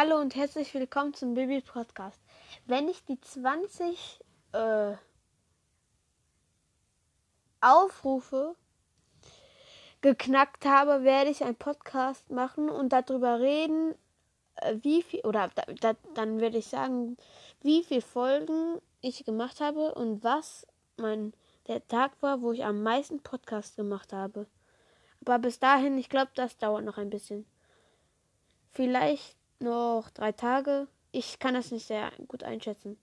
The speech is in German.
Hallo und herzlich willkommen zum Baby Podcast. Wenn ich die 20 äh, Aufrufe geknackt habe, werde ich einen Podcast machen und darüber reden, äh, wie viel, oder da, da, dann werde ich sagen, wie viele Folgen ich gemacht habe und was mein der Tag war, wo ich am meisten Podcast gemacht habe. Aber bis dahin, ich glaube, das dauert noch ein bisschen. Vielleicht noch drei Tage. Ich kann das nicht sehr gut einschätzen.